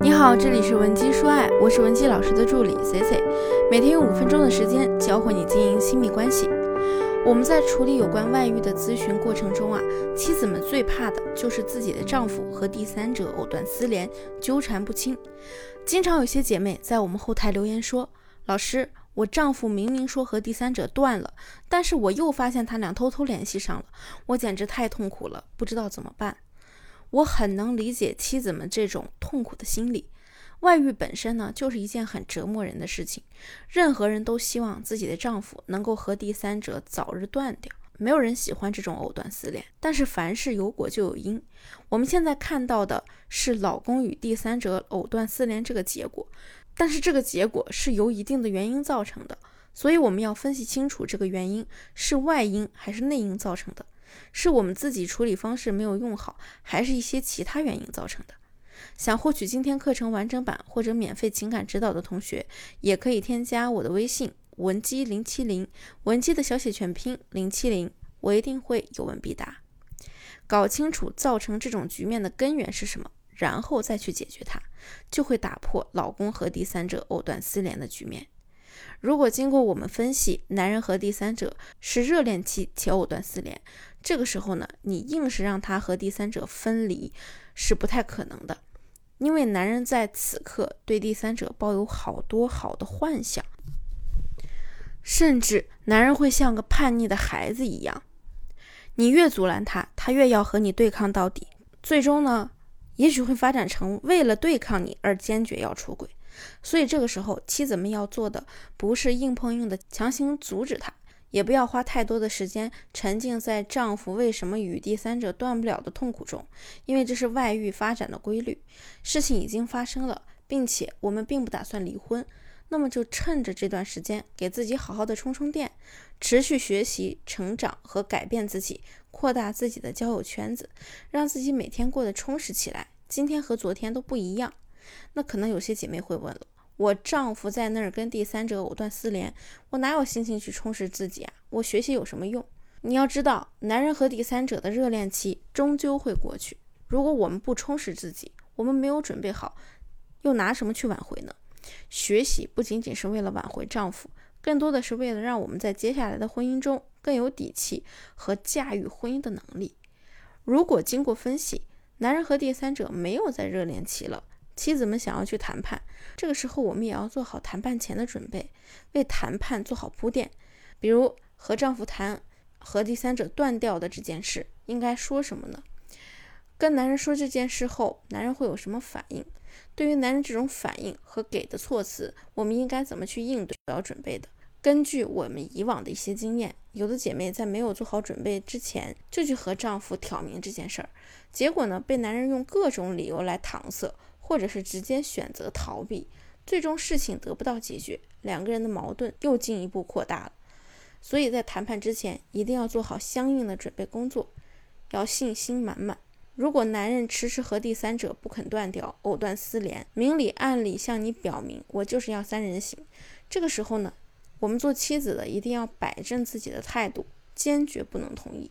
你好，这里是文姬说爱，我是文姬老师的助理 C C，每天用五分钟的时间教会你经营亲密关系。我们在处理有关外遇的咨询过程中啊，妻子们最怕的就是自己的丈夫和第三者藕断丝连、纠缠不清。经常有些姐妹在我们后台留言说：“老师，我丈夫明明说和第三者断了，但是我又发现他俩偷偷联系上了，我简直太痛苦了，不知道怎么办。”我很能理解妻子们这种痛苦的心理。外遇本身呢，就是一件很折磨人的事情。任何人都希望自己的丈夫能够和第三者早日断掉，没有人喜欢这种藕断丝连。但是凡事有果就有因，我们现在看到的是老公与第三者藕断丝连这个结果，但是这个结果是由一定的原因造成的，所以我们要分析清楚这个原因是外因还是内因造成的。是我们自己处理方式没有用好，还是一些其他原因造成的？想获取今天课程完整版或者免费情感指导的同学，也可以添加我的微信文姬零七零，文姬的小写全拼零七零，我一定会有问必答。搞清楚造成这种局面的根源是什么，然后再去解决它，就会打破老公和第三者藕断丝连的局面。如果经过我们分析，男人和第三者是热恋期且藕断丝连。这个时候呢，你硬是让他和第三者分离是不太可能的，因为男人在此刻对第三者抱有好多好的幻想，甚至男人会像个叛逆的孩子一样，你越阻拦他，他越要和你对抗到底，最终呢，也许会发展成为了对抗你而坚决要出轨。所以这个时候，妻子们要做的不是硬碰硬的强行阻止他。也不要花太多的时间沉浸在丈夫为什么与第三者断不了的痛苦中，因为这是外遇发展的规律。事情已经发生了，并且我们并不打算离婚，那么就趁着这段时间给自己好好的充充电，持续学习、成长和改变自己，扩大自己的交友圈子，让自己每天过得充实起来。今天和昨天都不一样。那可能有些姐妹会问了。我丈夫在那儿跟第三者藕断丝连，我哪有心情去充实自己啊？我学习有什么用？你要知道，男人和第三者的热恋期终究会过去。如果我们不充实自己，我们没有准备好，又拿什么去挽回呢？学习不仅仅是为了挽回丈夫，更多的是为了让我们在接下来的婚姻中更有底气和驾驭婚姻的能力。如果经过分析，男人和第三者没有在热恋期了。妻子们想要去谈判，这个时候我们也要做好谈判前的准备，为谈判做好铺垫。比如和丈夫谈和第三者断掉的这件事，应该说什么呢？跟男人说这件事后，男人会有什么反应？对于男人这种反应和给的措辞，我们应该怎么去应对？要准备的。根据我们以往的一些经验，有的姐妹在没有做好准备之前，就去和丈夫挑明这件事儿，结果呢，被男人用各种理由来搪塞。或者是直接选择逃避，最终事情得不到解决，两个人的矛盾又进一步扩大了。所以在谈判之前，一定要做好相应的准备工作，要信心满满。如果男人迟迟和第三者不肯断掉，藕断丝连，明里暗里向你表明我就是要三人行，这个时候呢，我们做妻子的一定要摆正自己的态度，坚决不能同意。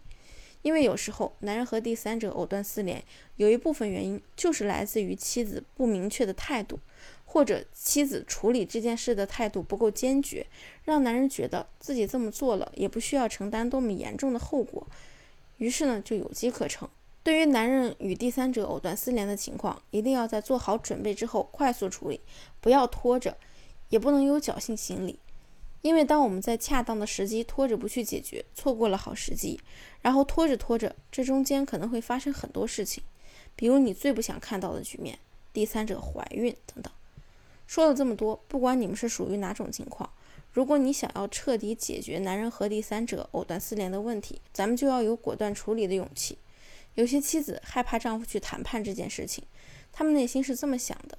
因为有时候男人和第三者藕断丝连，有一部分原因就是来自于妻子不明确的态度，或者妻子处理这件事的态度不够坚决，让男人觉得自己这么做了也不需要承担多么严重的后果，于是呢就有机可乘。对于男人与第三者藕断丝连的情况，一定要在做好准备之后快速处理，不要拖着，也不能有侥幸心理。因为当我们在恰当的时机拖着不去解决，错过了好时机，然后拖着拖着，这中间可能会发生很多事情，比如你最不想看到的局面，第三者怀孕等等。说了这么多，不管你们是属于哪种情况，如果你想要彻底解决男人和第三者藕断丝连的问题，咱们就要有果断处理的勇气。有些妻子害怕丈夫去谈判这件事情，他们内心是这么想的：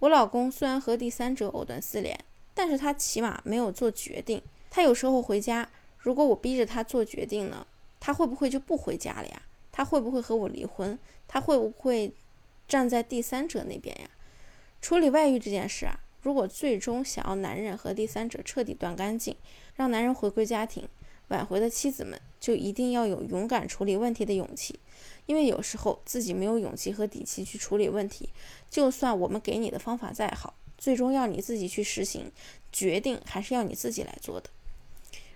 我老公虽然和第三者藕断丝连。但是他起码没有做决定。他有时候回家，如果我逼着他做决定呢，他会不会就不回家了呀？他会不会和我离婚？他会不会站在第三者那边呀？处理外遇这件事啊，如果最终想要男人和第三者彻底断干净，让男人回归家庭，挽回的妻子们就一定要有勇敢处理问题的勇气，因为有时候自己没有勇气和底气去处理问题，就算我们给你的方法再好，最终要你自己去实行，决定还是要你自己来做的。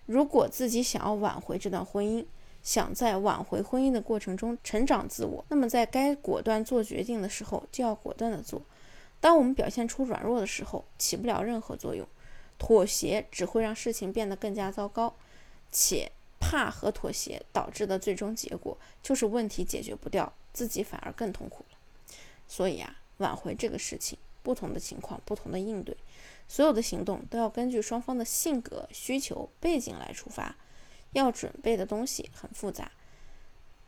如果自己想要挽回这段婚姻，想在挽回婚姻的过程中成长自我，那么在该果断做决定的时候就要果断的做。当我们表现出软弱的时候，起不了任何作用，妥协只会让事情变得更加糟糕，且怕和妥协导致的最终结果就是问题解决不掉，自己反而更痛苦了。所以啊，挽回这个事情，不同的情况不同的应对。所有的行动都要根据双方的性格、需求、背景来出发，要准备的东西很复杂。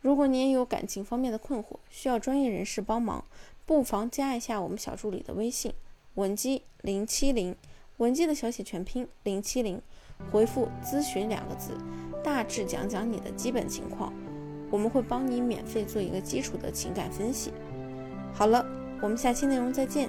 如果你也有感情方面的困惑，需要专业人士帮忙，不妨加一下我们小助理的微信：文姬零七零，文姬的小写全拼零七零，回复“咨询”两个字，大致讲讲你的基本情况，我们会帮你免费做一个基础的情感分析。好了，我们下期内容再见，